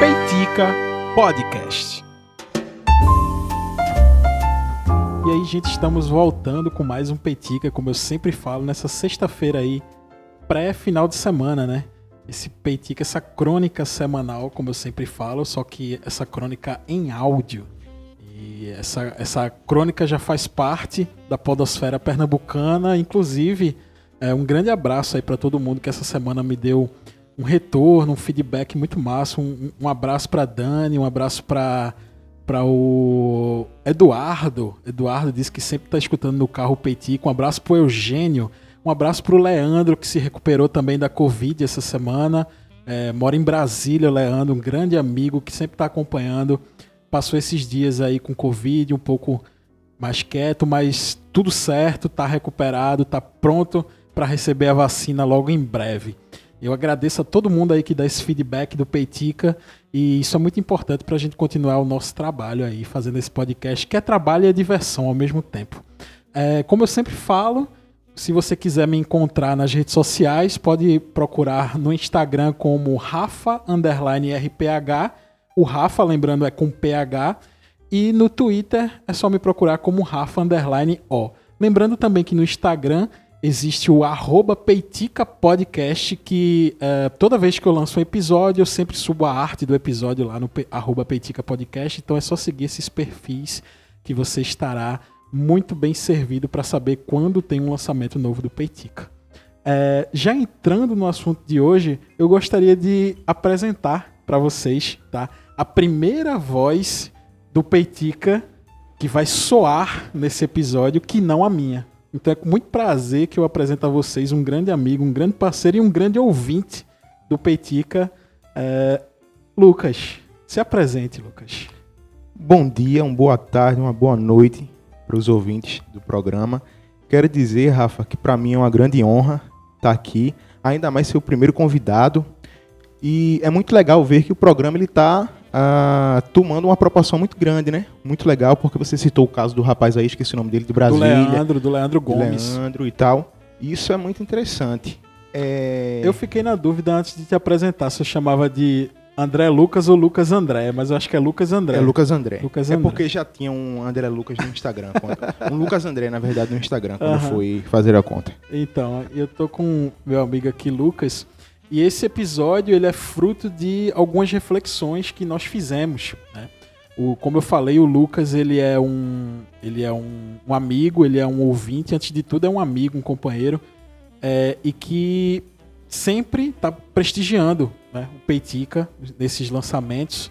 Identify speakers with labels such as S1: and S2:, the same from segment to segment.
S1: Peitica Podcast. E aí, gente, estamos voltando com mais um Peitica, como eu sempre falo, nessa sexta-feira aí, pré-final de semana, né? Esse Peitica, essa crônica semanal, como eu sempre falo, só que essa crônica em áudio. E essa, essa crônica já faz parte da podosfera pernambucana, inclusive é, um grande abraço aí para todo mundo que essa semana me deu um retorno, um feedback muito massa. Um, um abraço para Dani, um abraço para para o Eduardo. Eduardo disse que sempre está escutando no carro o Peitico. Um abraço para o Eugênio. Um abraço para o Leandro, que se recuperou também da Covid essa semana. É, mora em Brasília, Leandro, um grande amigo que sempre está acompanhando. Passou esses dias aí com Covid, um pouco mais quieto, mas tudo certo, está recuperado, está pronto para receber a vacina logo em breve. Eu agradeço a todo mundo aí que dá esse feedback do Peitica e isso é muito importante para a gente continuar o nosso trabalho aí, fazendo esse podcast, que é trabalho e é diversão ao mesmo tempo. É, como eu sempre falo, se você quiser me encontrar nas redes sociais, pode procurar no Instagram como Rafa RPH. O Rafa, lembrando, é com PH. E no Twitter é só me procurar como Rafa O. Lembrando também que no Instagram existe o arroba Peitica Podcast, que uh, toda vez que eu lanço um episódio, eu sempre subo a arte do episódio lá no arroba Peitica Podcast. Então é só seguir esses perfis que você estará muito bem servido para saber quando tem um lançamento novo do Peitica. É, já entrando no assunto de hoje, eu gostaria de apresentar para vocês tá, a primeira voz do Peitica que vai soar nesse episódio, que não a minha. Então é com muito prazer que eu apresento a vocês um grande amigo, um grande parceiro e um grande ouvinte do Peitica, é, Lucas. Se apresente, Lucas.
S2: Bom dia, uma boa tarde, uma boa noite para os ouvintes do programa. Quero dizer, Rafa, que para mim é uma grande honra estar aqui, ainda mais ser o primeiro convidado. E é muito legal ver que o programa ele está ah, tomando uma proporção muito grande, né? Muito legal, porque você citou o caso do rapaz aí, esqueci o nome dele, de Brasília.
S1: Do Leandro, do Leandro Gomes.
S2: Do Leandro e tal. Isso é muito interessante. É...
S1: Eu fiquei na dúvida antes de te apresentar se eu chamava de André Lucas ou Lucas André, mas eu acho que é Lucas André.
S2: É Lucas André.
S1: Lucas
S2: é
S1: André.
S2: porque já tinha um André Lucas no Instagram. um Lucas André, na verdade, no Instagram, quando uhum. fui fazer a conta.
S1: Então, eu tô com meu amigo aqui, Lucas. E esse episódio ele é fruto de algumas reflexões que nós fizemos. Né? O, como eu falei, o Lucas ele é, um, ele é um, um amigo, ele é um ouvinte, antes de tudo é um amigo, um companheiro, é, e que sempre está prestigiando né, o Peitica nesses lançamentos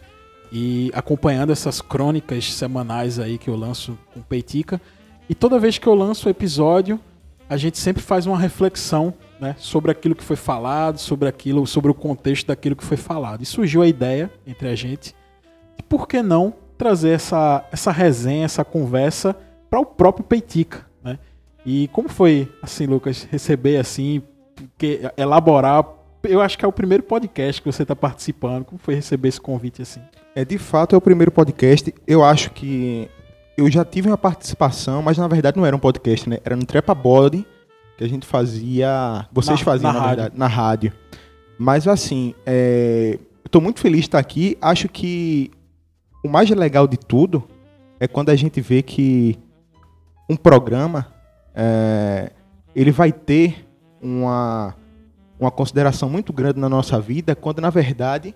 S1: e acompanhando essas crônicas semanais aí que eu lanço com o Peitica. E toda vez que eu lanço o episódio, a gente sempre faz uma reflexão né, sobre aquilo que foi falado, sobre aquilo, sobre o contexto daquilo que foi falado. E surgiu a ideia entre a gente de por que não trazer essa, essa resenha, essa conversa para o próprio Peitica, né? E como foi, assim, Lucas, receber assim, que, elaborar eu acho que é o primeiro podcast que você está participando. Como foi receber esse convite assim?
S2: É de fato é o primeiro podcast. Eu acho que eu já tive uma participação, mas na verdade não era um podcast, né? Era no Trepa Body que a gente fazia. Vocês na, faziam, na, na verdade, rádio. na rádio. Mas assim, é, estou muito feliz de estar aqui. Acho que o mais legal de tudo é quando a gente vê que um programa é, ele vai ter uma, uma consideração muito grande na nossa vida, quando na verdade,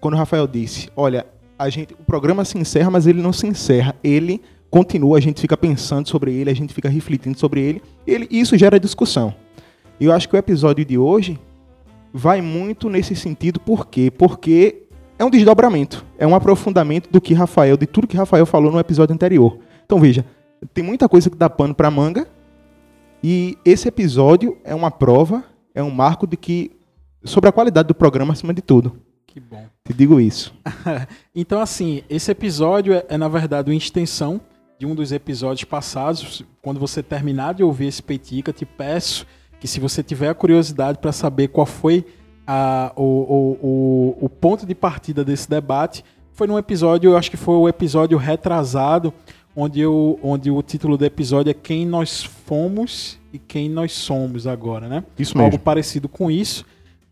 S2: quando o Rafael disse, olha, a gente, o programa se encerra, mas ele não se encerra, ele continua, a gente fica pensando sobre ele, a gente fica refletindo sobre ele, ele isso gera discussão. E eu acho que o episódio de hoje vai muito nesse sentido, por quê? Porque é um desdobramento, é um aprofundamento do que Rafael, de tudo que Rafael falou no episódio anterior. Então veja, tem muita coisa que dá pano para manga, e esse episódio é uma prova, é um marco de que sobre a qualidade do programa acima de tudo.
S1: Que bom.
S2: Te digo isso.
S1: então, assim, esse episódio é, é, na verdade uma extensão de um dos episódios passados. Quando você terminar de ouvir esse Peitica, te peço que se você tiver a curiosidade para saber qual foi a, o, o, o, o, ponto de partida desse debate, foi num episódio, eu acho que foi o episódio retrasado, onde, eu, onde o título do episódio é Quem Nós Fomos e Quem Nós Somos agora, né?
S2: Isso mesmo.
S1: Algo parecido com isso.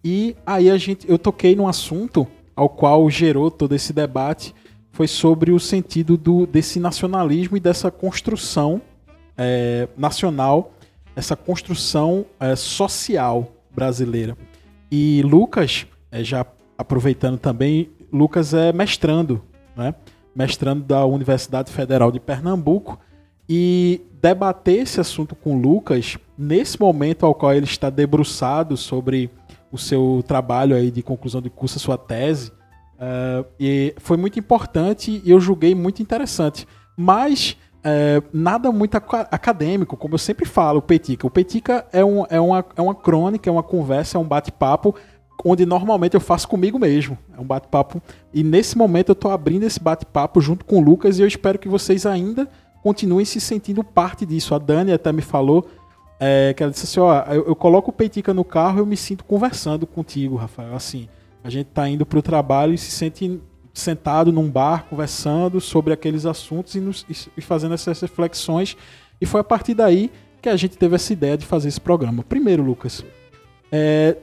S1: E aí a gente, eu toquei num assunto ao qual gerou todo esse debate, foi sobre o sentido do, desse nacionalismo e dessa construção é, nacional, essa construção é, social brasileira. E Lucas, é, já aproveitando também, Lucas é mestrando, né? mestrando da Universidade Federal de Pernambuco, e debater esse assunto com Lucas, nesse momento ao qual ele está debruçado sobre o seu trabalho aí de conclusão de curso, a sua tese, uh, e foi muito importante e eu julguei muito interessante. Mas uh, nada muito acadêmico, como eu sempre falo, o Petica. O Petica é, um, é, uma, é uma crônica, é uma conversa, é um bate-papo onde normalmente eu faço comigo mesmo. É um bate-papo. E nesse momento eu estou abrindo esse bate-papo junto com o Lucas e eu espero que vocês ainda continuem se sentindo parte disso. A Dani até me falou é, que ela disse assim: ó, eu, eu coloco o Peitica no carro e eu me sinto conversando contigo, Rafael. Assim, a gente está indo para o trabalho e se sente sentado num bar conversando sobre aqueles assuntos e, nos, e fazendo essas reflexões. E foi a partir daí que a gente teve essa ideia de fazer esse programa. Primeiro, Lucas, é,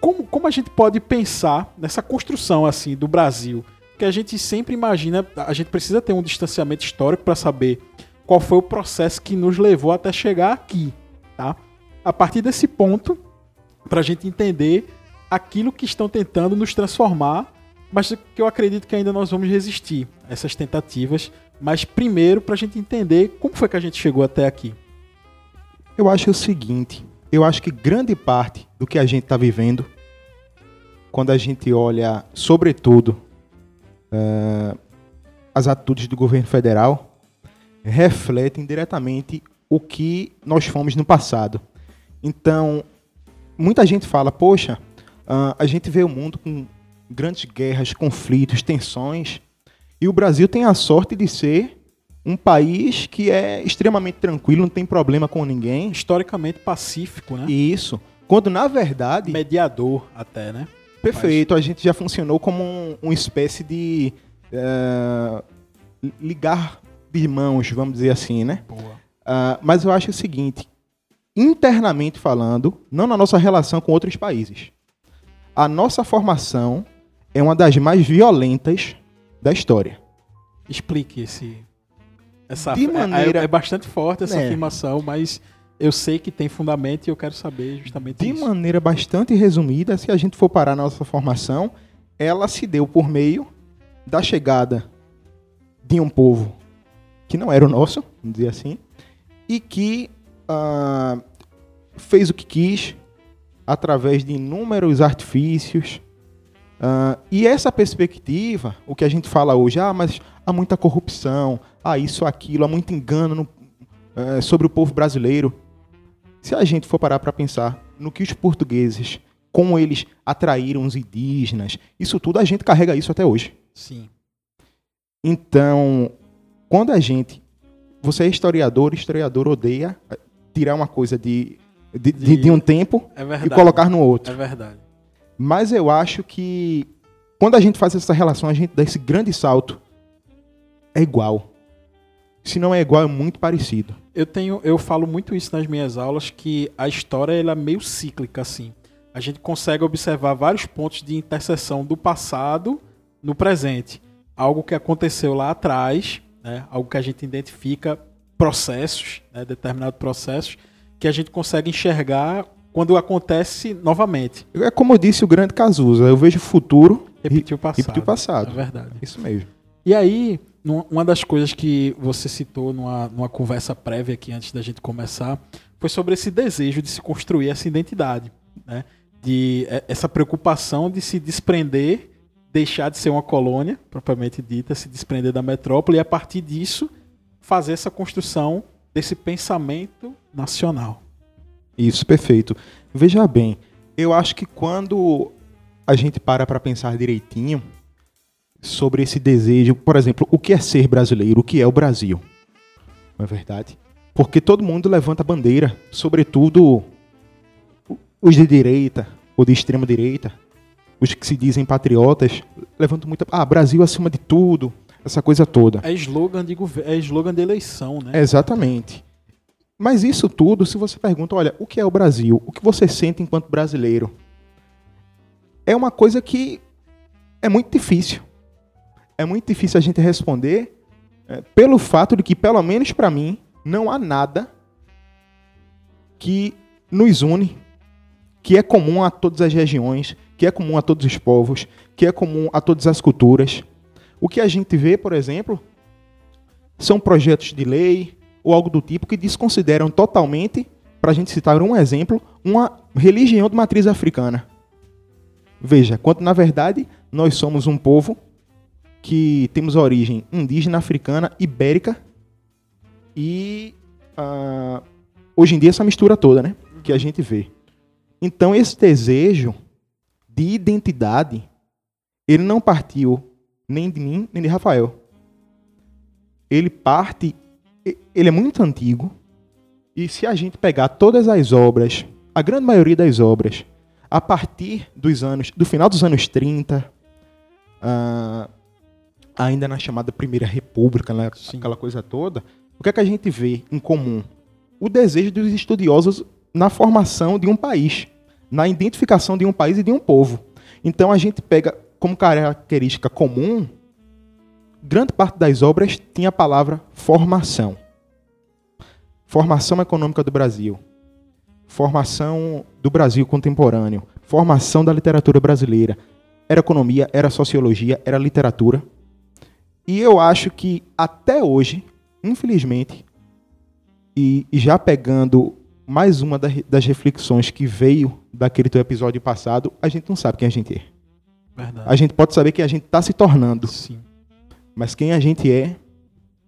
S1: como, como a gente pode pensar nessa construção assim do Brasil? que a gente sempre imagina, a gente precisa ter um distanciamento histórico para saber qual foi o processo que nos levou até chegar aqui, tá? A partir desse ponto, para a gente entender aquilo que estão tentando nos transformar, mas que eu acredito que ainda nós vamos resistir a essas tentativas. Mas primeiro, para a gente entender como foi que a gente chegou até aqui.
S2: Eu acho o seguinte: eu acho que grande parte do que a gente está vivendo, quando a gente olha, sobretudo, uh, as atitudes do governo federal refletem diretamente o que nós fomos no passado. Então, muita gente fala, poxa, uh, a gente vê o mundo com grandes guerras, conflitos, tensões, e o Brasil tem a sorte de ser um país que é extremamente tranquilo, não tem problema com ninguém.
S1: Historicamente pacífico, né?
S2: Isso. Quando, na verdade...
S1: Mediador até, né?
S2: Perfeito, Mas... a gente já funcionou como um, uma espécie de uh, ligar de mãos, vamos dizer assim, né? Uh, mas eu acho o seguinte, internamente falando, não na nossa relação com outros países, a nossa formação é uma das mais violentas da história.
S1: Explique esse. Essa, de maneira... é, é bastante forte essa é. afirmação, mas eu sei que tem fundamento e eu quero saber justamente
S2: de
S1: isso.
S2: Maneira bastante resumida, se a gente for parar na nossa formação, ela se deu por meio da chegada de um povo que não era o nosso, vamos dizer assim, e que uh, fez o que quis através de inúmeros artifícios. Uh, e essa perspectiva, o que a gente fala hoje, ah, mas há muita corrupção, há isso, aquilo, há muito engano no, uh, sobre o povo brasileiro. Se a gente for parar para pensar no que os portugueses, como eles atraíram os indígenas, isso tudo a gente carrega isso até hoje.
S1: Sim.
S2: Então, quando a gente. Você é historiador, historiador odeia tirar uma coisa de, de, de, de um tempo
S1: é
S2: e colocar no outro.
S1: É verdade.
S2: Mas eu acho que quando a gente faz essa relação, a gente dá esse grande salto. É igual. Se não é igual, é muito parecido
S1: eu tenho, eu falo muito isso nas minhas aulas que a história ela é meio cíclica assim. A gente consegue observar vários pontos de interseção do passado no presente, algo que aconteceu lá atrás, né? Algo que a gente identifica processos, né? determinados processos que a gente consegue enxergar quando acontece novamente.
S2: É como disse o grande Cazuza, eu vejo o futuro
S1: repetir o passado.
S2: Repetir o passado.
S1: É verdade.
S2: Isso mesmo.
S1: E aí, uma das coisas que você citou numa, numa conversa prévia aqui antes da gente começar foi sobre esse desejo de se construir essa identidade, né? De é, essa preocupação de se desprender, deixar de ser uma colônia propriamente dita, se desprender da metrópole e a partir disso fazer essa construção desse pensamento nacional.
S2: Isso, perfeito. Veja bem, eu acho que quando a gente para para pensar direitinho, sobre esse desejo, por exemplo, o que é ser brasileiro, o que é o Brasil. Não é verdade? Porque todo mundo levanta bandeira, sobretudo os de direita ou de extrema direita, os que se dizem patriotas, levantam muito, ah, Brasil acima de tudo, essa coisa toda.
S1: É slogan de é slogan de eleição, né?
S2: Exatamente. Mas isso tudo, se você pergunta, olha, o que é o Brasil? O que você sente enquanto brasileiro? é uma coisa que é muito difícil. É muito difícil a gente responder é, pelo fato de que, pelo menos para mim, não há nada que nos une, que é comum a todas as regiões, que é comum a todos os povos, que é comum a todas as culturas. O que a gente vê, por exemplo, são projetos de lei ou algo do tipo que desconsideram totalmente, para a gente citar um exemplo, uma religião de matriz africana. Veja, quanto na verdade nós somos um povo que temos origem indígena, africana, ibérica e uh, hoje em dia essa mistura toda, né, que a gente vê. Então esse desejo de identidade, ele não partiu nem de mim nem de Rafael. Ele parte, ele é muito antigo. E se a gente pegar todas as obras, a grande maioria das obras a partir dos anos, do final dos anos 30, uh, ah, ainda na chamada Primeira República, né, aquela coisa toda, o que é que a gente vê em comum? O desejo dos estudiosos na formação de um país, na identificação de um país e de um povo. Então a gente pega como característica comum, grande parte das obras tinha a palavra formação. Formação econômica do Brasil, formação do Brasil contemporâneo, formação da literatura brasileira. Era economia, era sociologia, era literatura. E eu acho que até hoje, infelizmente, e, já pegando mais uma das reflexões que veio daquele teu episódio passado, a gente não sabe quem a gente é. Verdade. A gente pode saber que a gente está se tornando. Sim. Mas quem a gente é,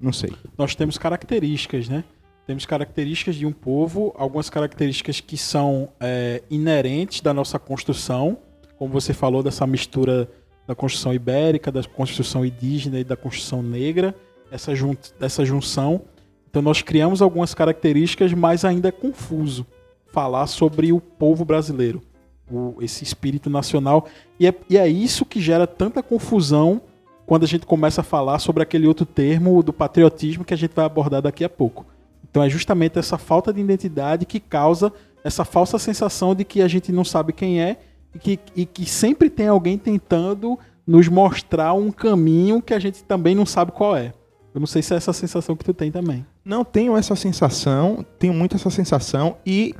S2: não sei.
S1: Nós temos características, né? Temos características de um povo, algumas características que são é, inerentes da nossa construção, como você falou, dessa mistura da construção ibérica, da construção indígena e da construção negra, essa, jun essa junção. Então nós criamos algumas características, mas ainda é confuso falar sobre o povo brasileiro, o, esse espírito nacional. E é, e é isso que gera tanta confusão quando a gente começa a falar sobre aquele outro termo do patriotismo que a gente vai abordar daqui a pouco. Então é justamente essa falta de identidade que causa essa falsa sensação de que a gente não sabe quem é e que, e que sempre tem alguém tentando nos mostrar um caminho que a gente também não sabe qual é. Eu não sei se é essa sensação que tu tem também.
S2: Não tenho essa sensação, tenho muito essa sensação e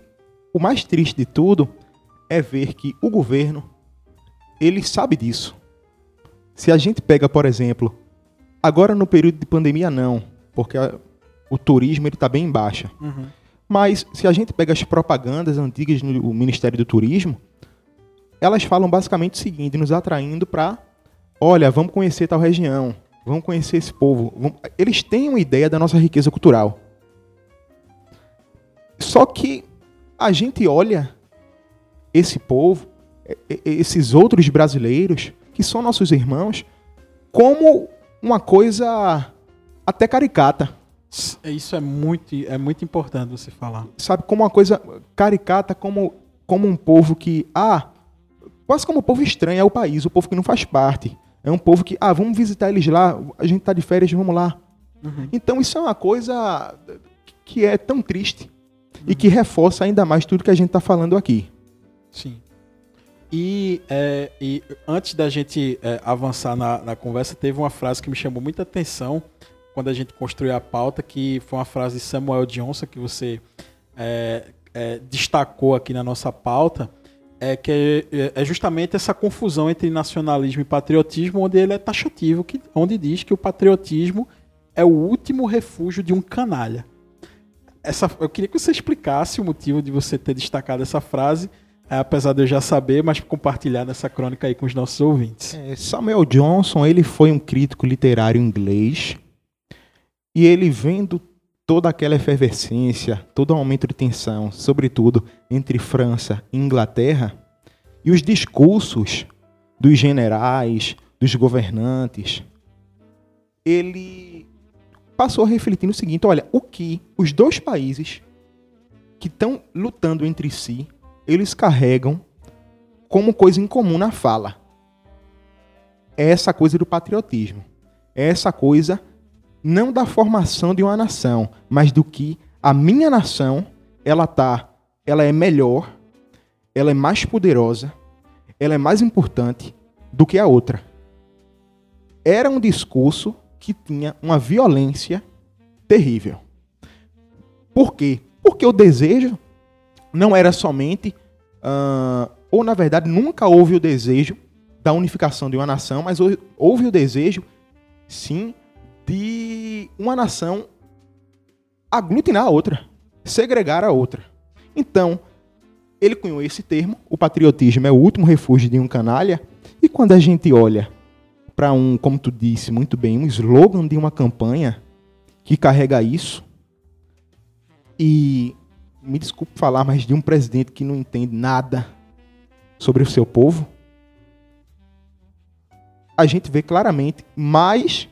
S2: o mais triste de tudo é ver que o governo ele sabe disso. Se a gente pega, por exemplo, agora no período de pandemia não, porque o turismo ele está bem em baixa. Uhum. Mas se a gente pega as propagandas antigas no Ministério do Turismo, elas falam basicamente o seguinte, nos atraindo para, olha, vamos conhecer tal região, vamos conhecer esse povo. Vamos... Eles têm uma ideia da nossa riqueza cultural. Só que a gente olha esse povo, esses outros brasileiros, que são nossos irmãos, como uma coisa até caricata.
S1: É, isso é muito, é muito importante você falar.
S2: Sabe, como uma coisa caricata, como, como um povo que, ah, quase como um povo estranho é o país, o povo que não faz parte. É um povo que, ah, vamos visitar eles lá, a gente tá de férias, vamos lá. Uhum. Então isso é uma coisa que é tão triste uhum. e que reforça ainda mais tudo que a gente está falando aqui.
S1: Sim. E, é, e antes da gente é, avançar na, na conversa, teve uma frase que me chamou muita atenção quando a gente construiu a pauta, que foi uma frase de Samuel Johnson que você é, é, destacou aqui na nossa pauta, é que é, é justamente essa confusão entre nacionalismo e patriotismo, onde ele é taxativo, que, onde diz que o patriotismo é o último refúgio de um canalha. Essa, eu queria que você explicasse o motivo de você ter destacado essa frase, apesar de eu já saber, mas compartilhar nessa crônica aí com os nossos ouvintes.
S2: É, Samuel Johnson ele foi um crítico literário inglês e ele vendo toda aquela efervescência, todo o aumento de tensão, sobretudo entre França e Inglaterra, e os discursos dos generais, dos governantes, ele passou a refletir no seguinte: olha, o que os dois países que estão lutando entre si, eles carregam como coisa em comum na fala. É essa coisa do patriotismo. É essa coisa não da formação de uma nação, mas do que a minha nação ela tá, ela é melhor, ela é mais poderosa, ela é mais importante do que a outra. Era um discurso que tinha uma violência terrível. Por quê? Porque o desejo não era somente, uh, ou na verdade nunca houve o desejo da unificação de uma nação, mas houve o desejo, sim, de uma nação aglutinar a outra, segregar a outra. Então, ele cunhou esse termo, o patriotismo é o último refúgio de um canalha, e quando a gente olha para um, como tu disse muito bem, um slogan de uma campanha que carrega isso, e me desculpe falar, mas de um presidente que não entende nada sobre o seu povo, a gente vê claramente mais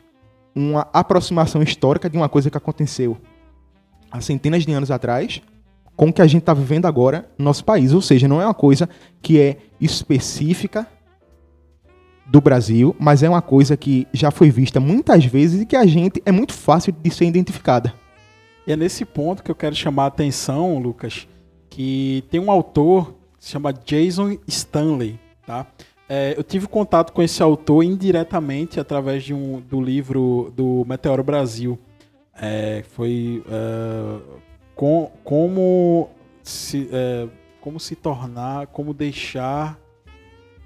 S2: uma aproximação histórica de uma coisa que aconteceu há centenas de anos atrás com o que a gente está vivendo agora no nosso país. Ou seja, não é uma coisa que é específica do Brasil, mas é uma coisa que já foi vista muitas vezes e que a gente é muito fácil de ser identificada.
S1: E é nesse ponto que eu quero chamar a atenção, Lucas, que tem um autor que se chama Jason Stanley, tá? É, eu tive contato com esse autor indiretamente através de um, do livro do Meteoro Brasil. É, foi uh, com, como se uh, como se tornar, como deixar.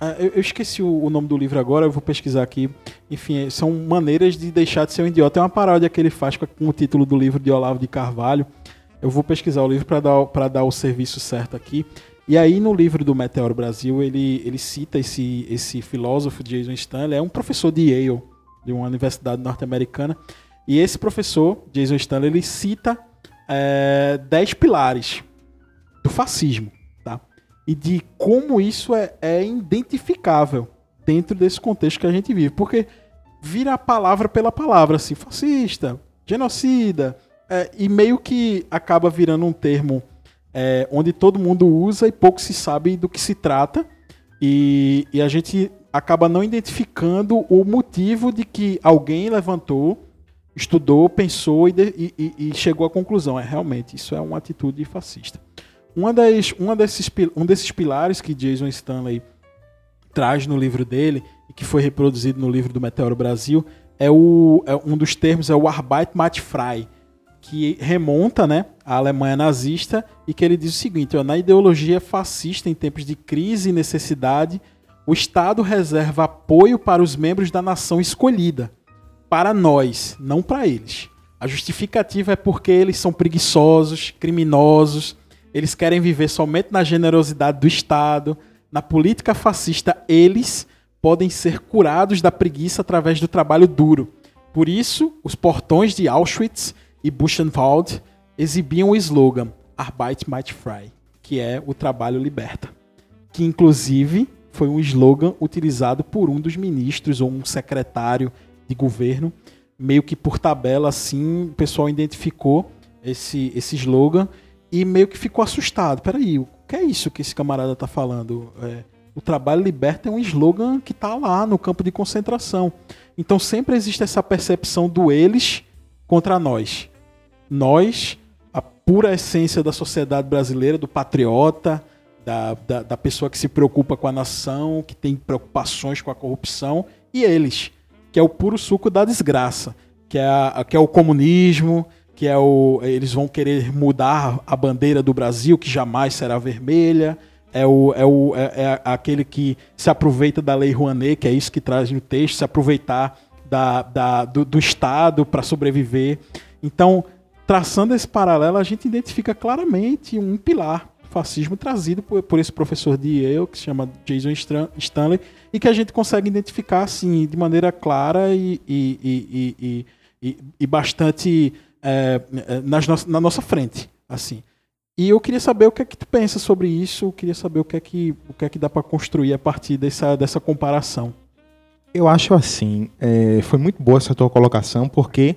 S1: Uh, eu, eu, esqueci o, o, nome do livro agora, eu vou pesquisar aqui. Enfim, são maneiras de deixar de ser um idiota. É uma paródia que ele faz com, o título do livro de Olavo de Carvalho. Eu vou pesquisar o livro para dar, dar o serviço certo aqui. E aí, no livro do Meteoro Brasil, ele, ele cita esse, esse filósofo, Jason Stanley, é um professor de Yale, de uma universidade norte-americana. E esse professor, Jason Stanley, ele cita é, dez pilares do fascismo? E de como isso é, é identificável dentro desse contexto que a gente vive. Porque vira a palavra pela palavra, assim, fascista, genocida, é, e meio que acaba virando um termo é, onde todo mundo usa e pouco se sabe do que se trata. E, e a gente acaba não identificando o motivo de que alguém levantou, estudou, pensou e, de, e, e, chegou à conclusão. É realmente, isso é uma atitude fascista. Uma das, uma desses, um desses pilares que Jason Stanley traz no livro dele, e que foi reproduzido no livro do Meteoro Brasil, é, o, é um dos termos é o Arbeit macht frei, que remonta né, à Alemanha nazista e que ele diz o seguinte: ó, na ideologia fascista, em tempos de crise e necessidade, o Estado reserva apoio para os membros da nação escolhida, para nós, não para eles. A justificativa é porque eles são preguiçosos, criminosos, eles querem viver somente na generosidade do Estado. Na política fascista, eles podem ser curados da preguiça através do trabalho duro. Por isso, os portões de Auschwitz e Buchenwald exibiam o slogan Arbeit macht frei, que é o trabalho liberta, que inclusive foi um slogan utilizado por um dos ministros ou um secretário de governo, meio que por tabela assim, o pessoal identificou esse esse slogan e meio que ficou assustado. Peraí, o que é isso que esse camarada tá falando? É, o trabalho liberta é um slogan que está lá no campo de concentração. Então sempre existe essa percepção do eles contra nós nós, a pura essência da sociedade brasileira, do patriota, da, da, da, pessoa que se preocupa com a nação, que tem preocupações com a corrupção, e eles, que é o puro suco da desgraça, que é, a, que é o comunismo, que é o. Eles vão querer mudar a bandeira do Brasil, que jamais será vermelha. É, o, é, o, é, é aquele que se aproveita da lei Rouanet, que é isso que traz no texto, se aproveitar da, da do, do Estado para sobreviver. Então, traçando esse paralelo, a gente identifica claramente um pilar fascismo trazido por, por esse professor de Yale, que se chama Jason Stanley, e que a gente consegue identificar assim, de maneira clara e, e, e, e, e bastante é, nas no, na nossa frente. assim. E eu queria saber o que é que tu pensa sobre isso, eu queria saber o que é que, o que, é que dá para construir a partir dessa, dessa comparação.
S2: Eu acho assim, é, foi muito boa essa tua colocação, porque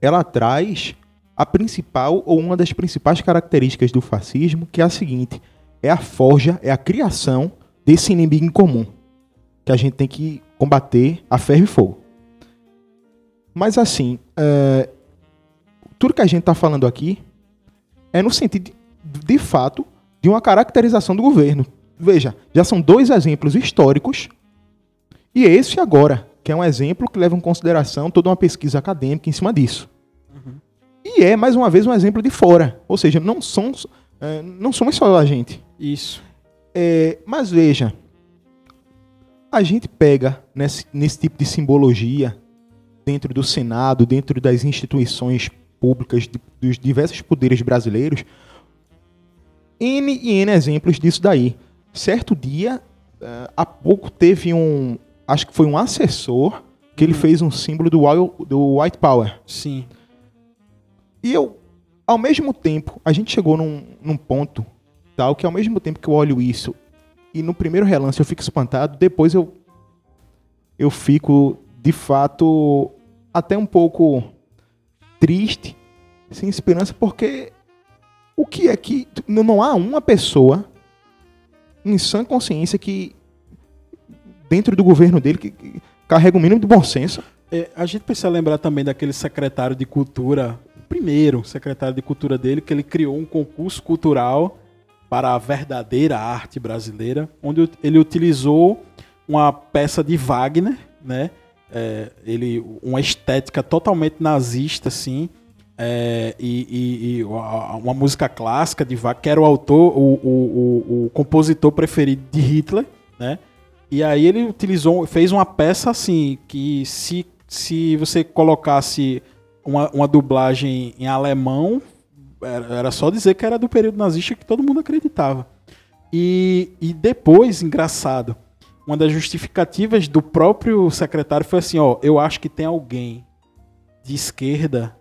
S2: ela traz a principal ou uma das principais características do fascismo, que é a seguinte: é a forja, é a criação desse inimigo em comum, que a gente tem que combater a ferro e fogo. Mas assim, é, tudo que a gente está falando aqui é no sentido, de, de fato, de uma caracterização do governo. veja, já são dois exemplos históricos e esse agora, que é um exemplo que leva em consideração toda uma pesquisa acadêmica em cima disso. Uhum. E é, mais uma vez, um exemplo de fora. Ou seja, não somos, é, não somos só a gente.
S1: Isso.
S2: É, mas veja, a gente pega nesse, nesse tipo de simbologia dentro do Senado, dentro das instituições públicas de, dos diversos poderes brasileiros, N e N exemplos disso daí. Certo dia, uh, há pouco teve um, acho que foi um assessor que ele uhum. fez um símbolo do, do White Power.
S1: Sim.
S2: E eu, ao mesmo tempo, a gente chegou num, num ponto tal que ao mesmo tempo que eu olho isso e no primeiro relance eu fico espantado, depois eu eu fico de fato até um pouco triste, sem esperança, porque o que é que não há uma pessoa em sã consciência que dentro do governo dele que, que carrega o mínimo de bom senso.
S1: É, a gente precisa lembrar também daquele secretário de cultura, o primeiro secretário de cultura dele, que ele criou um concurso cultural para a verdadeira arte brasileira, onde ele utilizou uma peça de Wagner, né? É, ele, uma estética totalmente nazista, assim, é, e, e, e, uma música clássica de Wagner, que era o autor, o, o, o, o, compositor preferido de Hitler, né? E aí ele utilizou, fez uma peça assim, que se, se você colocasse uma, uma dublagem em alemão, era só dizer que era do período nazista que todo mundo acreditava. E, e depois, engraçado, uma das justificativas do próprio secretário foi assim: ó, eu acho que tem alguém de esquerda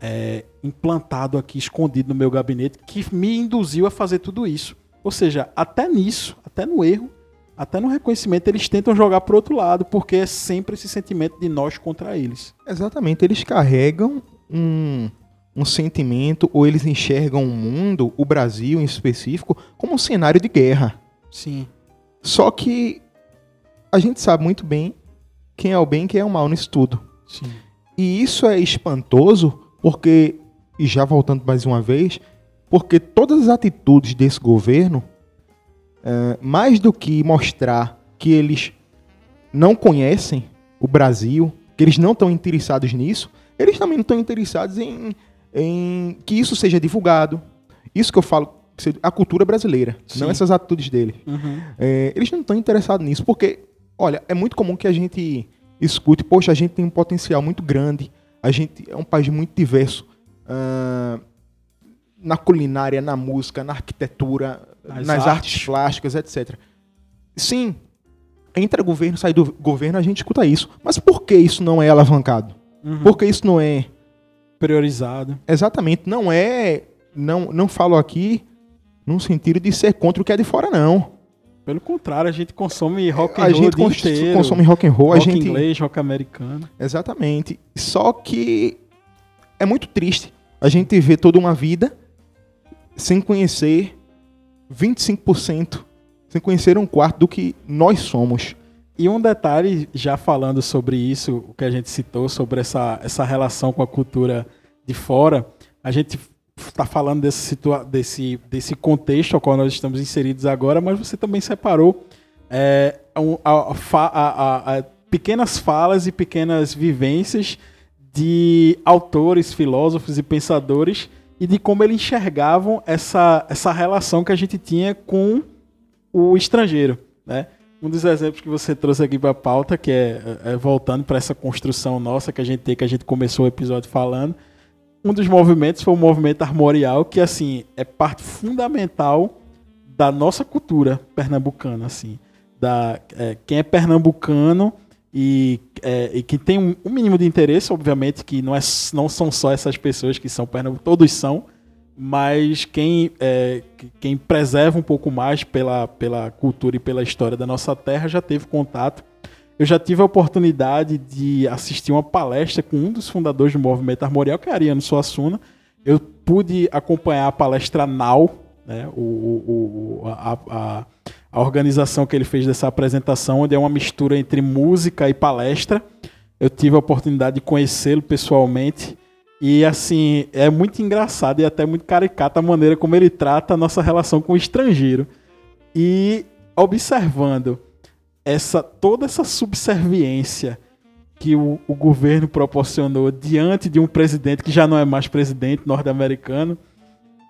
S1: é, implantado aqui, escondido no meu gabinete, que me induziu a fazer tudo isso. Ou seja, até nisso, até no erro, até no reconhecimento, eles tentam jogar para outro lado, porque é sempre esse sentimento de nós contra eles.
S2: Exatamente, eles carregam um, um sentimento ou eles enxergam o mundo, o Brasil em específico, como um cenário de guerra.
S1: Sim.
S2: Só que a gente sabe muito bem quem é o bem e quem é o mal nisso tudo.
S1: Sim.
S2: E isso é espantoso porque, e já voltando mais uma vez, porque todas as atitudes desse governo, é, mais do que mostrar que eles não conhecem o Brasil, que eles não estão interessados nisso, eles também não estão interessados em em que isso seja divulgado. Isso que eu falo, a cultura brasileira, Sim. não essas atitudes dele.
S1: Uhum.
S2: É, eles não estão interessados nisso, porque, olha, é muito comum que a gente escute, poxa, a gente tem um potencial muito grande, a gente é um país muito diverso uh, na culinária, na música, na arquitetura, nas, nas artes. artes plásticas, etc. Sim, entra governo, sai do governo, a gente escuta isso. Mas por que isso não é alavancado? Uhum. Por que isso não é
S1: priorizado.
S2: Exatamente, não é, não, não falo aqui num sentido de ser contra o que é de fora não.
S1: Pelo contrário, a gente consome rock and roll a gente
S2: cons
S1: inteiro,
S2: consome rock and roll,
S1: rock
S2: a gente
S1: inglês, rock americano.
S2: Exatamente. Só que é muito triste a gente ver toda uma vida sem conhecer 25%, sem conhecer um quarto do que nós somos.
S1: E um detalhe, já falando sobre isso, o que a gente citou, sobre essa, essa relação com a cultura de fora, a gente está falando desse, situa desse, desse contexto ao qual nós estamos inseridos agora, mas você também separou é, a, a, a, pequenas falas e pequenas vivências de autores, filósofos e pensadores e de como eles enxergavam essa, essa relação que a gente tinha com o estrangeiro, né? Um dos exemplos que você trouxe aqui para a pauta, que é, é voltando para essa construção nossa que a gente tem, que a gente começou o episódio falando, um dos movimentos foi o movimento armorial, que assim é parte fundamental da nossa cultura pernambucana, assim, da é, quem é pernambucano e, é, e que tem um, um, mínimo de interesse, obviamente que não, é, não são só essas pessoas que são pernambucanos, todos são, mas quem, é, quem preserva um pouco mais pela, pela cultura e pela história da nossa terra já teve contato. Eu já tive a oportunidade de assistir uma palestra com um dos fundadores do movimento armorial, que é Ariano Suassuna. Eu pude acompanhar a palestra NAU, né, o, o, a, a, a organização que ele fez dessa apresentação, onde é uma mistura entre música e palestra. Eu tive a oportunidade de conhecê-lo pessoalmente e assim, é muito engraçado e até muito caricata a maneira como ele trata a nossa relação com o estrangeiro. E observando essa toda essa subserviência que o, o governo proporcionou diante de um presidente que já não é mais presidente norte-americano,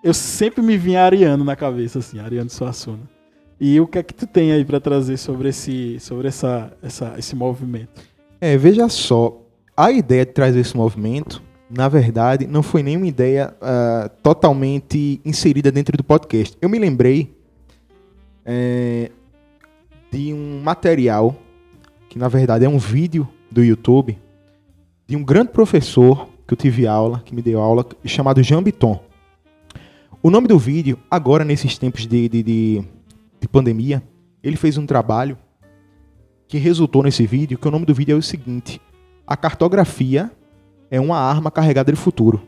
S1: eu sempre me vinha Ariano na cabeça, assim, Ariano Suassuna. E o que é que tu tem aí para trazer sobre esse, sobre essa, essa, esse movimento?
S2: É, veja só, a ideia de trazer esse movimento, na verdade, não foi nenhuma ideia uh, totalmente inserida dentro do podcast. Eu me lembrei é, de um material, que na verdade é um vídeo do YouTube, de um grande professor que eu tive aula, que me deu aula, chamado Jean Biton. O nome do vídeo, agora nesses tempos de, de, de, de pandemia, ele fez um trabalho que resultou nesse vídeo, que o nome do vídeo é o seguinte: A cartografia é uma arma carregada de futuro.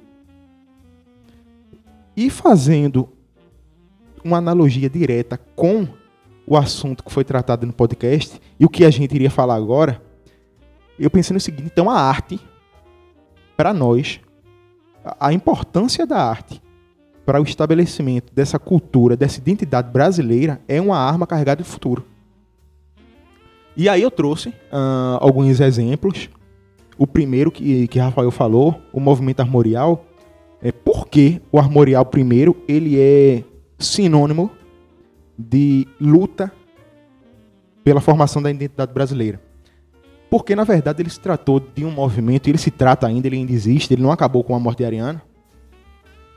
S2: E fazendo uma analogia direta com o assunto que foi tratado no podcast e o que a gente iria falar agora, eu pensei no seguinte: então a arte, para nós, a importância da arte para o estabelecimento dessa cultura, dessa identidade brasileira, é uma arma carregada de futuro. E aí eu trouxe uh, alguns exemplos. O primeiro que, que Rafael falou, o movimento armorial, é porque o armorial primeiro ele é sinônimo de luta pela formação da identidade brasileira. Porque na verdade ele se tratou de um movimento, ele se trata ainda, ele ainda existe, ele não acabou com a morte de Ariana,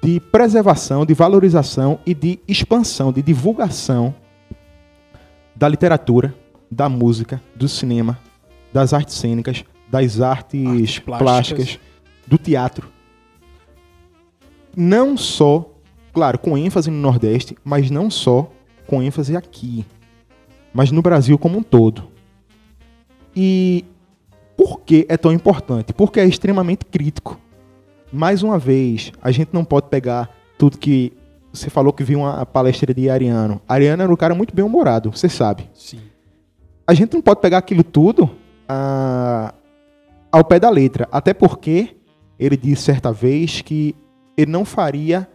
S2: de preservação, de valorização e de expansão, de divulgação da literatura, da música, do cinema, das artes cênicas, das artes, artes plásticas. plásticas, do teatro. Não só, claro, com ênfase no Nordeste, mas não só com ênfase aqui, mas no Brasil como um todo. E por que é tão importante? Porque é extremamente crítico. Mais uma vez, a gente não pode pegar tudo que você falou que viu uma palestra de Ariano. Ariano era um cara muito bem humorado, você sabe.
S1: Sim
S2: a gente não pode pegar aquilo tudo ah, ao pé da letra. Até porque ele disse certa vez que ele não faria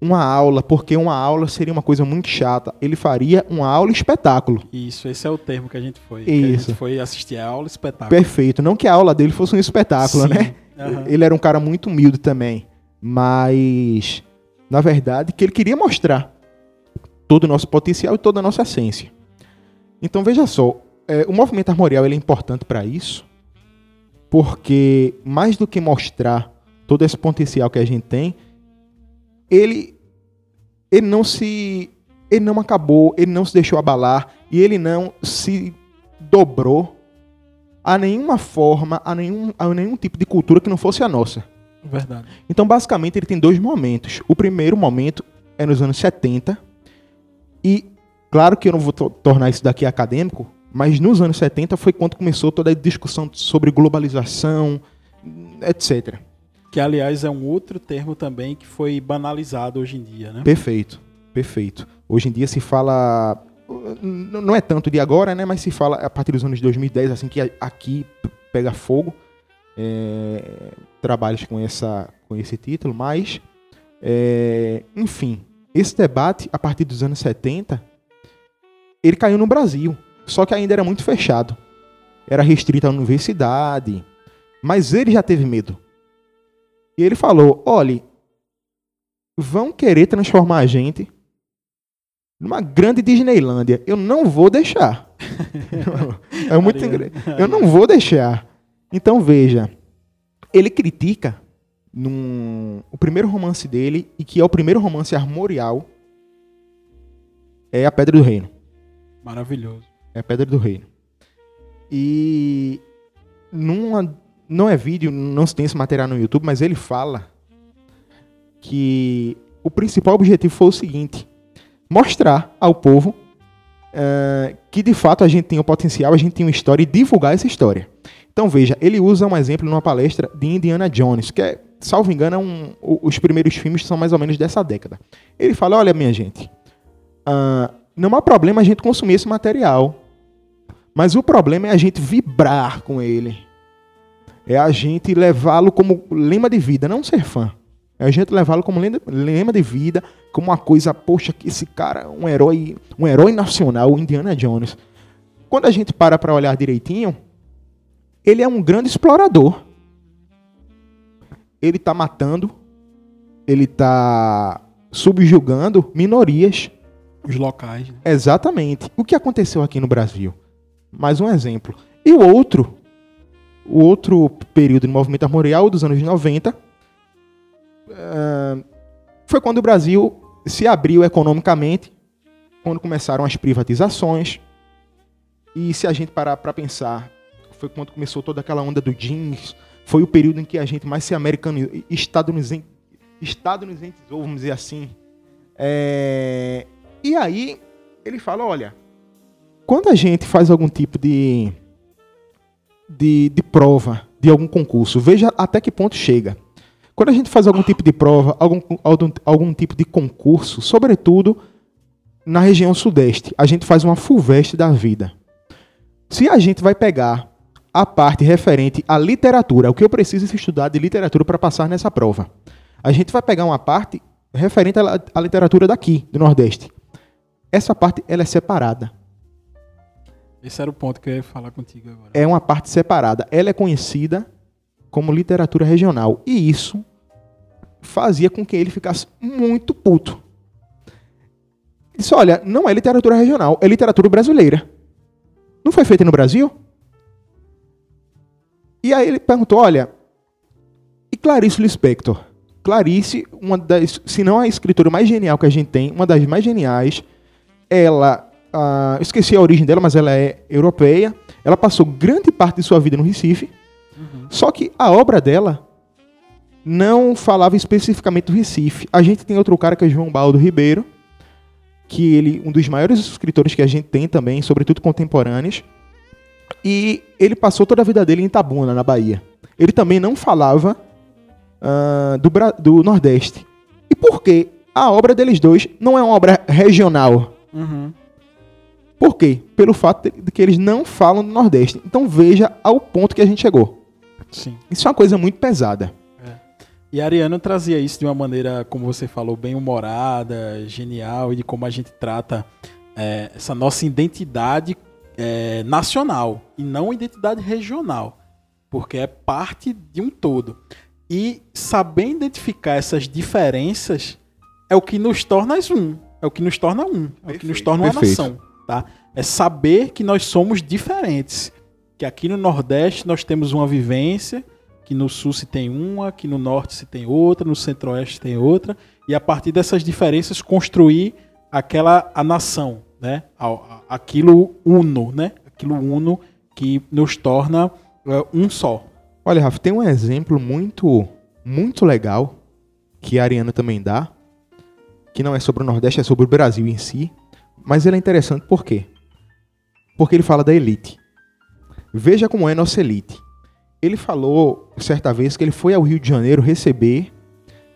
S2: uma aula, porque uma aula seria uma coisa muito chata. Ele faria uma aula espetáculo.
S1: Isso, esse é o termo que a gente foi.
S2: Isso. a gente
S1: foi assistir a aula espetáculo.
S2: Perfeito. Não que a aula dele fosse um espetáculo, Sim. né? Uhum. Ele era um cara muito humilde também. Mas, na verdade, que ele queria mostrar todo o nosso potencial e toda a nossa essência. Então veja só, é, o movimento armorial é importante para isso, porque mais do que mostrar todo esse potencial que a gente tem, ele ele não se ele não acabou, ele não se deixou abalar e ele não se dobrou a nenhuma forma, a nenhum, a nenhum tipo de cultura que não fosse a nossa.
S1: Verdade.
S2: Então, basicamente, ele tem dois momentos. O primeiro momento é nos anos 70 e Claro que eu não vou tornar isso daqui acadêmico, mas nos anos 70 foi quando começou toda a discussão sobre globalização, etc.
S1: Que, aliás, é um outro termo também que foi banalizado hoje em dia, né?
S2: Perfeito, perfeito. Hoje em dia se fala. Não é tanto de agora, né? Mas se fala a partir dos anos 2010, assim que aqui pega fogo. É, trabalhos com, essa, com esse título, mas. É, enfim, esse debate, a partir dos anos 70, ele caiu no Brasil, só que ainda era muito fechado. Era restrito à universidade, mas ele já teve medo. E ele falou: olhe, vão querer transformar a gente numa grande Disneylândia. Eu não vou deixar. é muito Eu não vou deixar. Então veja, ele critica num, o primeiro romance dele e que é o primeiro romance armorial é a Pedra do Reino.
S1: Maravilhoso.
S2: É a Pedra do Reino. E numa, não é vídeo, não se tem esse material no YouTube, mas ele fala que o principal objetivo foi o seguinte: mostrar ao povo uh, que de fato a gente tem o potencial, a gente tem uma história e divulgar essa história. Então veja, ele usa um exemplo numa palestra de Indiana Jones, que é, salvo engano, é um, os primeiros filmes são mais ou menos dessa década. Ele fala: olha, minha gente, uh, não há problema a gente consumir esse material. Mas o problema é a gente vibrar com ele. É a gente levá-lo como lema de vida, não ser fã. É a gente levá-lo como lema de vida, como uma coisa, poxa, que esse cara, um herói, um herói nacional, o Indiana Jones. Quando a gente para para olhar direitinho, ele é um grande explorador. Ele está matando, ele está subjugando minorias.
S1: Os locais. Né?
S2: Exatamente. O que aconteceu aqui no Brasil? Mais um exemplo. E o outro, o outro período de movimento armorial dos anos 90, uh, eh, foi quando o Brasil se abriu economicamente, quando começaram as privatizações. E se a gente parar para pensar, foi quando começou toda aquela onda do jeans, foi o período em que a gente mais se americanizou, estadunidense, estadunidenizou, vamos dizer assim. É... E aí ele fala, olha, quando a gente faz algum tipo de, de, de prova de algum concurso, veja até que ponto chega. Quando a gente faz algum tipo de prova, algum, algum, algum tipo de concurso, sobretudo na região sudeste, a gente faz uma fulvestre da vida. Se a gente vai pegar a parte referente à literatura, o que eu preciso estudar de literatura para passar nessa prova, a gente vai pegar uma parte referente à, à literatura daqui, do Nordeste. Essa parte ela é separada.
S1: Esse era o ponto que eu ia falar contigo agora.
S2: É uma parte separada. Ela é conhecida como literatura regional. E isso fazia com que ele ficasse muito puto. Ele disse: olha, não é literatura regional, é literatura brasileira. Não foi feita no Brasil? E aí ele perguntou: olha, e Clarice Lispector? Clarice, uma das, se não a escritora mais genial que a gente tem, uma das mais geniais, ela, ah, esqueci a origem dela, mas ela é europeia. Ela passou grande parte de sua vida no Recife. Uhum. Só que a obra dela não falava especificamente do Recife. A gente tem outro cara que é João Baldo Ribeiro, que ele um dos maiores escritores que a gente tem também, sobretudo contemporâneos. E ele passou toda a vida dele em Itabuna, na Bahia. Ele também não falava uh, do, do Nordeste. E por quê? A obra deles dois não é uma obra regional. Uhum. Por quê? Pelo fato de que eles não falam do Nordeste. Então veja ao ponto que a gente chegou. Sim. Isso é uma coisa muito pesada.
S1: E Ariano trazia isso de uma maneira, como você falou, bem humorada, genial, e de como a gente trata é, essa nossa identidade é, nacional e não identidade regional, porque é parte de um todo. E saber identificar essas diferenças é o que nos torna um, é o que nos torna um, é o que nos torna uma perfeito. nação, tá? É saber que nós somos diferentes, que aqui no Nordeste nós temos uma vivência que no sul se tem uma, que no norte se tem outra, no centro-oeste tem outra, e a partir dessas diferenças construir aquela a nação, né? Aquilo uno, né? Aquilo uno que nos torna uh, um só.
S2: Olha, Rafa, tem um exemplo muito muito legal que a Ariana também dá, que não é sobre o Nordeste, é sobre o Brasil em si, mas ele é interessante por quê? Porque ele fala da elite. Veja como é nossa elite. Ele falou certa vez que ele foi ao Rio de Janeiro receber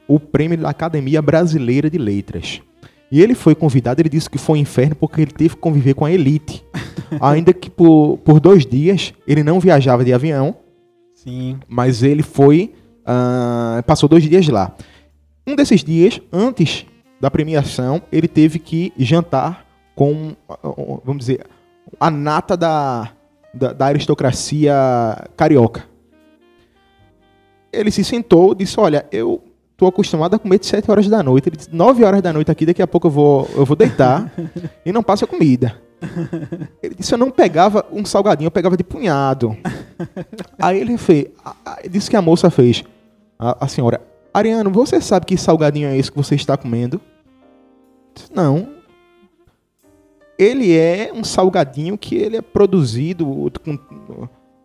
S2: o prêmio da Academia Brasileira de Letras. E ele foi convidado, ele disse que foi um inferno porque ele teve que conviver com a elite. Ainda que por, por dois dias ele não viajava de avião. Sim. Mas ele foi. Uh, passou dois dias lá. Um desses dias, antes da premiação, ele teve que jantar com, vamos dizer, a nata da, da, da aristocracia carioca ele se sentou, disse: Olha, eu tô acostumado a comer de 7 horas da noite. Ele disse: 9 horas da noite aqui, daqui a pouco eu vou, eu vou deitar e não passa comida. Ele disse: Eu não pegava um salgadinho, eu pegava de punhado. Aí ele fez, disse que a moça fez. A, a senhora, Ariano, você sabe que salgadinho é esse que você está comendo? Disse, não. Ele é um salgadinho que ele é produzido com,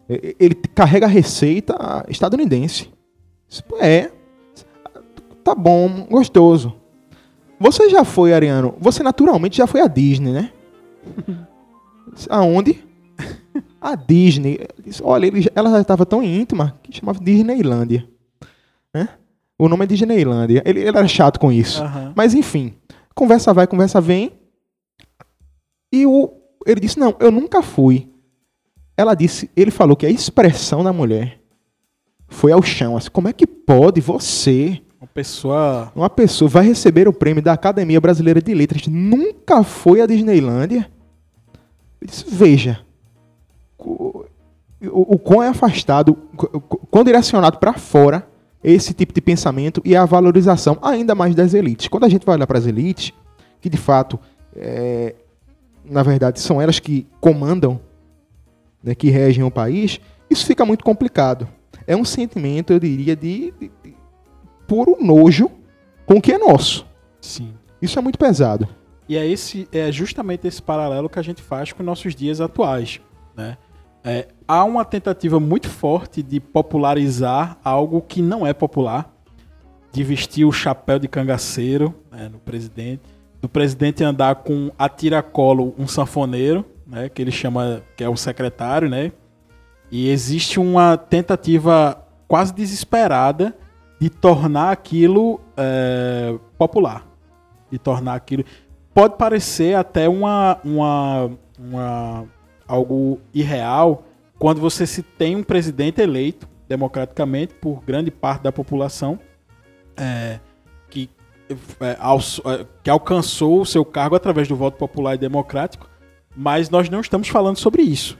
S2: ele carrega a receita estadunidense. É. Tá bom, gostoso. Você já foi, Ariano? Você naturalmente já foi à Disney, né? Aonde? A Disney. Olha, ele, ela já estava tão íntima que chamava Disneylândia. Né? O nome é Disneylândia. Ele, ele era chato com isso. Uhum. Mas enfim, conversa vai, conversa vem. E o, ele disse: Não, eu nunca fui. Ela disse, ele falou que a expressão da mulher foi ao chão. Assim, como é que pode você
S1: Uma pessoa.
S2: Uma pessoa vai receber o prêmio da Academia Brasileira de Letras, nunca foi à Disneylândia. Disse, veja, o, o, o quão é afastado, quão direcionado para fora esse tipo de pensamento e a valorização ainda mais das elites. Quando a gente vai olhar para as elites, que de fato, é, na verdade, são elas que comandam, né, que regem o país, isso fica muito complicado. É um sentimento, eu diria, de, de, de puro nojo com o que é nosso.
S1: Sim.
S2: Isso é muito pesado.
S1: E é, esse, é justamente esse paralelo que a gente faz com nossos dias atuais. Né? É, há uma tentativa muito forte de popularizar algo que não é popular, de vestir o chapéu de cangaceiro né, no presidente, do presidente andar com a tiracolo um sanfoneiro, né, que ele chama, que é o secretário, né? E existe uma tentativa quase desesperada de tornar aquilo é, popular, de tornar aquilo pode parecer até uma, uma, uma algo irreal quando você se tem um presidente eleito democraticamente por grande parte da população é, é, é, que alcançou o seu cargo através do voto popular e democrático, mas nós não estamos falando sobre isso.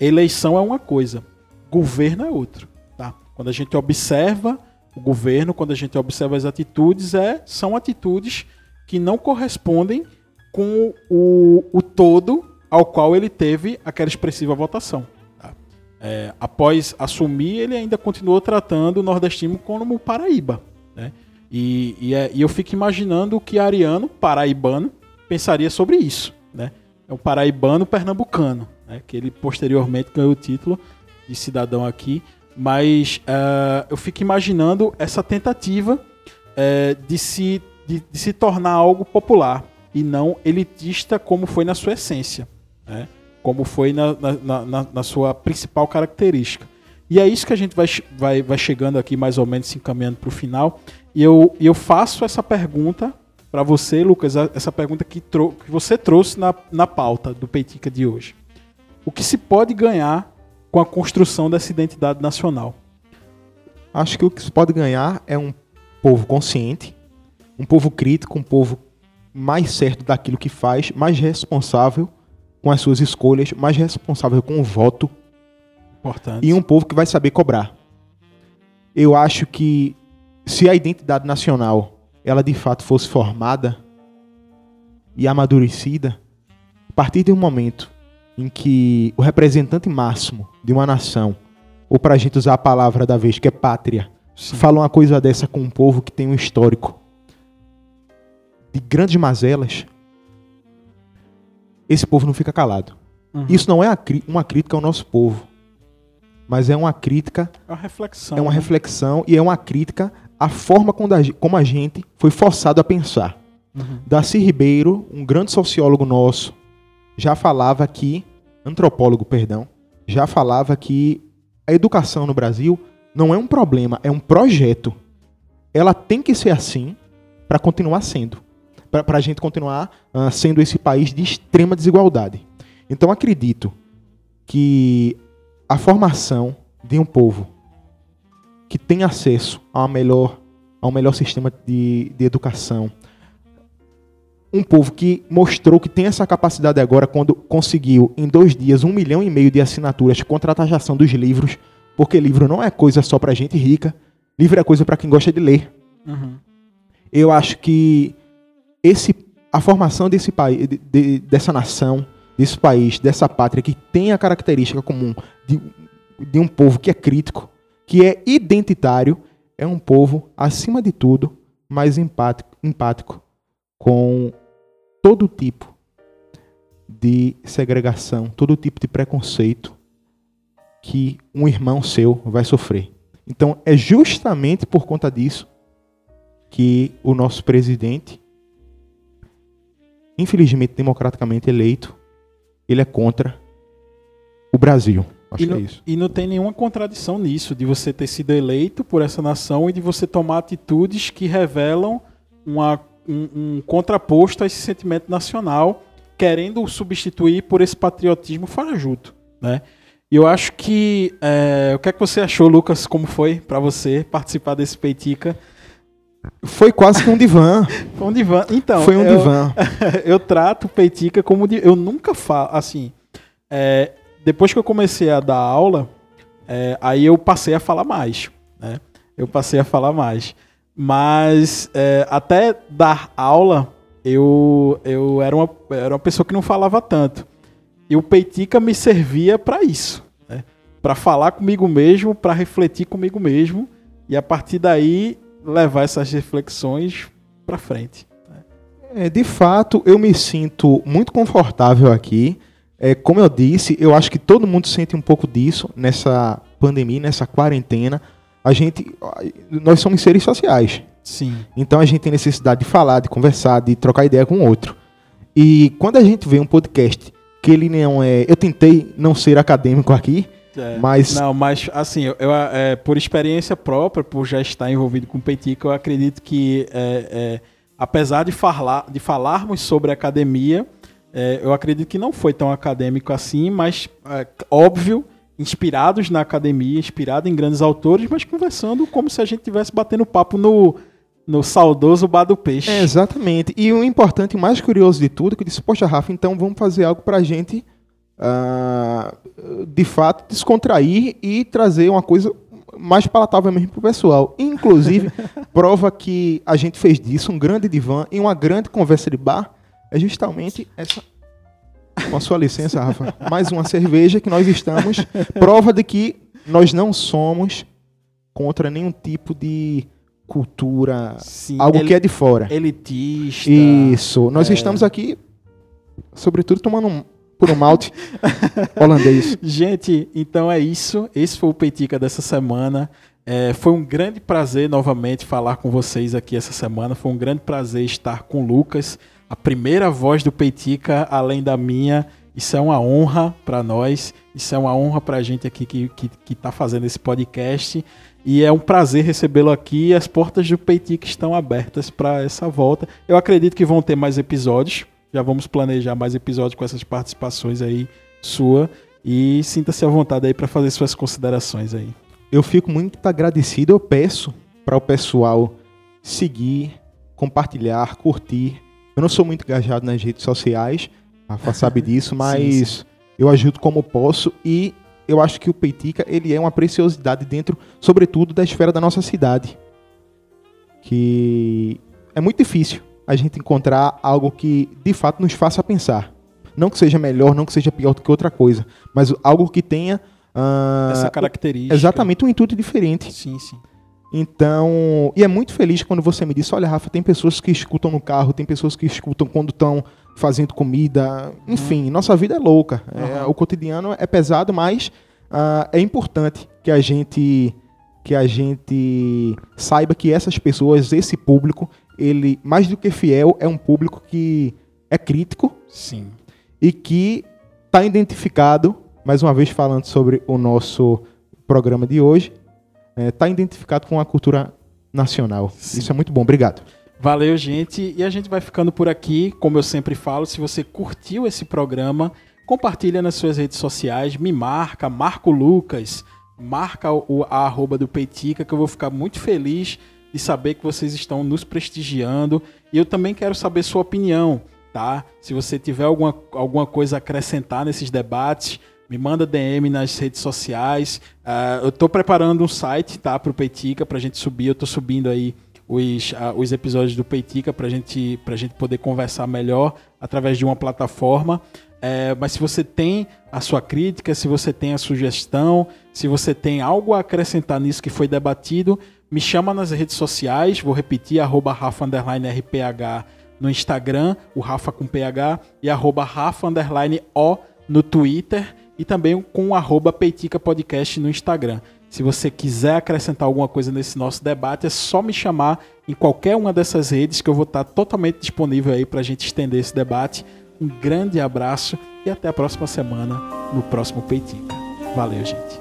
S1: Eleição é uma coisa, governo é outro. Tá? Quando a gente observa o governo, quando a gente observa as atitudes, é, são atitudes que não correspondem com o, o todo ao qual ele teve aquela expressiva votação. Tá? É, após assumir, ele ainda continuou tratando o nordestino como Paraíba. Né? E, e, é, e, eu fico imaginando o que Ariano, paraibano, pensaria sobre isso. Né? É um paraibano pernambucano, né? que ele posteriormente ganhou o título de cidadão aqui. Mas uh, eu fico imaginando essa tentativa uh, de, se, de, de se tornar algo popular e não elitista como foi na sua essência né? como foi na, na, na, na, sua principal característica. E é isso que a gente vai, vai, vai chegando aqui, mais ou menos, se encaminhando para o final. E eu, eu faço essa pergunta para você, Lucas, essa pergunta que, trou que você trouxe na, na pauta do Peitica de hoje. O que se pode ganhar com a construção dessa identidade nacional?
S2: Acho que o que se pode ganhar é um povo consciente, um povo crítico, um povo mais certo daquilo que faz, mais responsável com as suas escolhas, mais responsável com o voto.
S1: Importante.
S2: E um povo que vai saber cobrar. Eu acho que se a identidade nacional ela de fato fosse formada e amadurecida, a partir de um momento em que o representante máximo de uma nação, ou para a gente usar a palavra da vez, que é pátria, Sim. fala uma coisa dessa com um povo que tem um histórico de grandes mazelas, esse povo não fica calado. Uhum. Isso não é uma crítica ao nosso povo, mas é uma crítica.
S1: É uma reflexão.
S2: É uma né? reflexão e é uma crítica à forma como a gente foi forçado a pensar. Uhum. Darcy Ribeiro, um grande sociólogo nosso, já falava que, antropólogo, perdão, já falava que a educação no Brasil não é um problema, é um projeto. Ela tem que ser assim para continuar sendo para a gente continuar uh, sendo esse país de extrema desigualdade. Então acredito que a formação de um povo que tem acesso a, melhor, a um melhor sistema de, de educação, um povo que mostrou que tem essa capacidade agora quando conseguiu em dois dias um milhão e meio de assinaturas contra a taxação dos livros, porque livro não é coisa só para gente rica, livro é coisa para quem gosta de ler. Uhum. Eu acho que esse, a formação desse país, de, de, dessa nação, desse país, dessa pátria que tem a característica comum de, de um povo que é crítico, que é identitário, é um povo, acima de tudo, mais empático, empático com todo tipo de segregação, todo tipo de preconceito que um irmão seu vai sofrer. Então, é justamente por conta disso que o nosso presidente infelizmente democraticamente eleito, ele é contra o Brasil. Acho
S1: e
S2: que
S1: não,
S2: é isso.
S1: E não tem nenhuma contradição nisso, de você ter sido eleito por essa nação e de você tomar atitudes que revelam uma, um, um contraposto a esse sentimento nacional, querendo substituir por esse patriotismo fajuto, né? E eu acho que. É, o que é que você achou, Lucas? Como foi para você participar desse Peitica?
S2: Foi quase que um divã.
S1: Foi um divã. Então,
S2: foi um eu, divã.
S1: eu trato Peitica como eu nunca falo assim. É, depois que eu comecei a dar aula, é, aí eu passei a falar mais, né? Eu passei a falar mais. Mas é, até dar aula, eu, eu era, uma, era uma pessoa que não falava tanto. E o Peitica me servia para isso, né? para falar comigo mesmo, para refletir comigo mesmo. E a partir daí levar essas reflexões para frente.
S2: É, de fato, eu me sinto muito confortável aqui. É, como eu disse, eu acho que todo mundo sente um pouco disso nessa pandemia, nessa quarentena. A gente, nós somos seres sociais.
S1: Sim.
S2: Então a gente tem necessidade de falar, de conversar, de trocar ideia com o outro. E quando a gente vê um podcast que ele não é, eu tentei não ser acadêmico aqui, é. Mas...
S1: Não, mas assim, eu, eu é, por experiência própria, por já estar envolvido com Petica, eu acredito que é, é, apesar de, falar, de falarmos sobre academia, é, eu acredito que não foi tão acadêmico assim, mas é, óbvio, inspirados na academia, inspirado em grandes autores, mas conversando como se a gente estivesse batendo papo no, no saudoso bar do peixe.
S2: exatamente. E o importante, o mais curioso de tudo, que eu disse, poxa, Rafa, então vamos fazer algo pra gente uh, de fato, descontrair e trazer uma coisa mais palatável mesmo para o pessoal. Inclusive, prova que a gente fez disso um grande divã em uma grande conversa de bar é justamente essa. Com a sua licença, Rafa, mais uma cerveja que nós estamos. Prova de que nós não somos contra nenhum tipo de cultura, Sim, algo que é de fora.
S1: Elitista.
S2: Isso. Nós é... estamos aqui, sobretudo, tomando por um malte holandês.
S1: Gente, então é isso. Esse foi o Peitica dessa semana. É, foi um grande prazer novamente falar com vocês aqui essa semana. Foi um grande prazer estar com o Lucas, a primeira voz do Peitica, além da minha. Isso é uma honra para nós. Isso é uma honra para a gente aqui que está que, que tá fazendo esse podcast. E é um prazer recebê-lo aqui. As portas do Peitica estão abertas para essa volta. Eu acredito que vão ter mais episódios. Já vamos planejar mais episódios com essas participações aí sua e sinta-se à vontade aí para fazer suas considerações aí.
S2: Eu fico muito agradecido, eu peço para o pessoal seguir, compartilhar, curtir. Eu não sou muito engajado nas redes sociais, Rafa sabe disso, mas sim, sim. eu ajudo como posso e eu acho que o Peitica ele é uma preciosidade dentro, sobretudo, da esfera da nossa cidade. Que é muito difícil a gente encontrar algo que de fato nos faça pensar. Não que seja melhor, não que seja pior do que outra coisa, mas algo que tenha.
S1: Uh, Essa característica.
S2: Exatamente um intuito diferente.
S1: Sim, sim.
S2: Então, e é muito feliz quando você me disse: olha, Rafa, tem pessoas que escutam no carro, tem pessoas que escutam quando estão fazendo comida. Enfim, uhum. nossa vida é louca. Uhum. É, o cotidiano é pesado, mas uh, é importante que a gente que a gente saiba que essas pessoas, esse público, ele, mais do que fiel, é um público que é crítico.
S1: Sim.
S2: E que está identificado, mais uma vez falando sobre o nosso programa de hoje, está é, tá identificado com a cultura nacional. Sim. Isso é muito bom. Obrigado.
S1: Valeu, gente. E a gente vai ficando por aqui. Como eu sempre falo, se você curtiu esse programa, compartilha nas suas redes sociais, me marca, Marco Lucas, marca o, a arroba do Peitica, que eu vou ficar muito feliz de saber que vocês estão nos prestigiando. E eu também quero saber sua opinião, tá? Se você tiver alguma, alguma coisa a acrescentar nesses debates, me manda DM nas redes sociais. Uh, eu estou preparando um site, tá? Para o Peitica, para a gente subir. Eu estou subindo aí os, uh, os episódios do Peitica para gente, a gente poder conversar melhor através de uma plataforma. É, mas se você tem a sua crítica, se você tem a sugestão, se você tem algo a acrescentar nisso que foi debatido, me chama nas redes sociais, vou repetir, arroba Rafa RPH no Instagram, o Rafa com PH, e arroba Rafa O no Twitter, e também com arroba Peitica Podcast no Instagram. Se você quiser acrescentar alguma coisa nesse nosso debate, é só me chamar em qualquer uma dessas redes que eu vou estar totalmente disponível aí para a gente estender esse debate. Um grande abraço e até a próxima semana no próximo Peitica. Valeu, gente.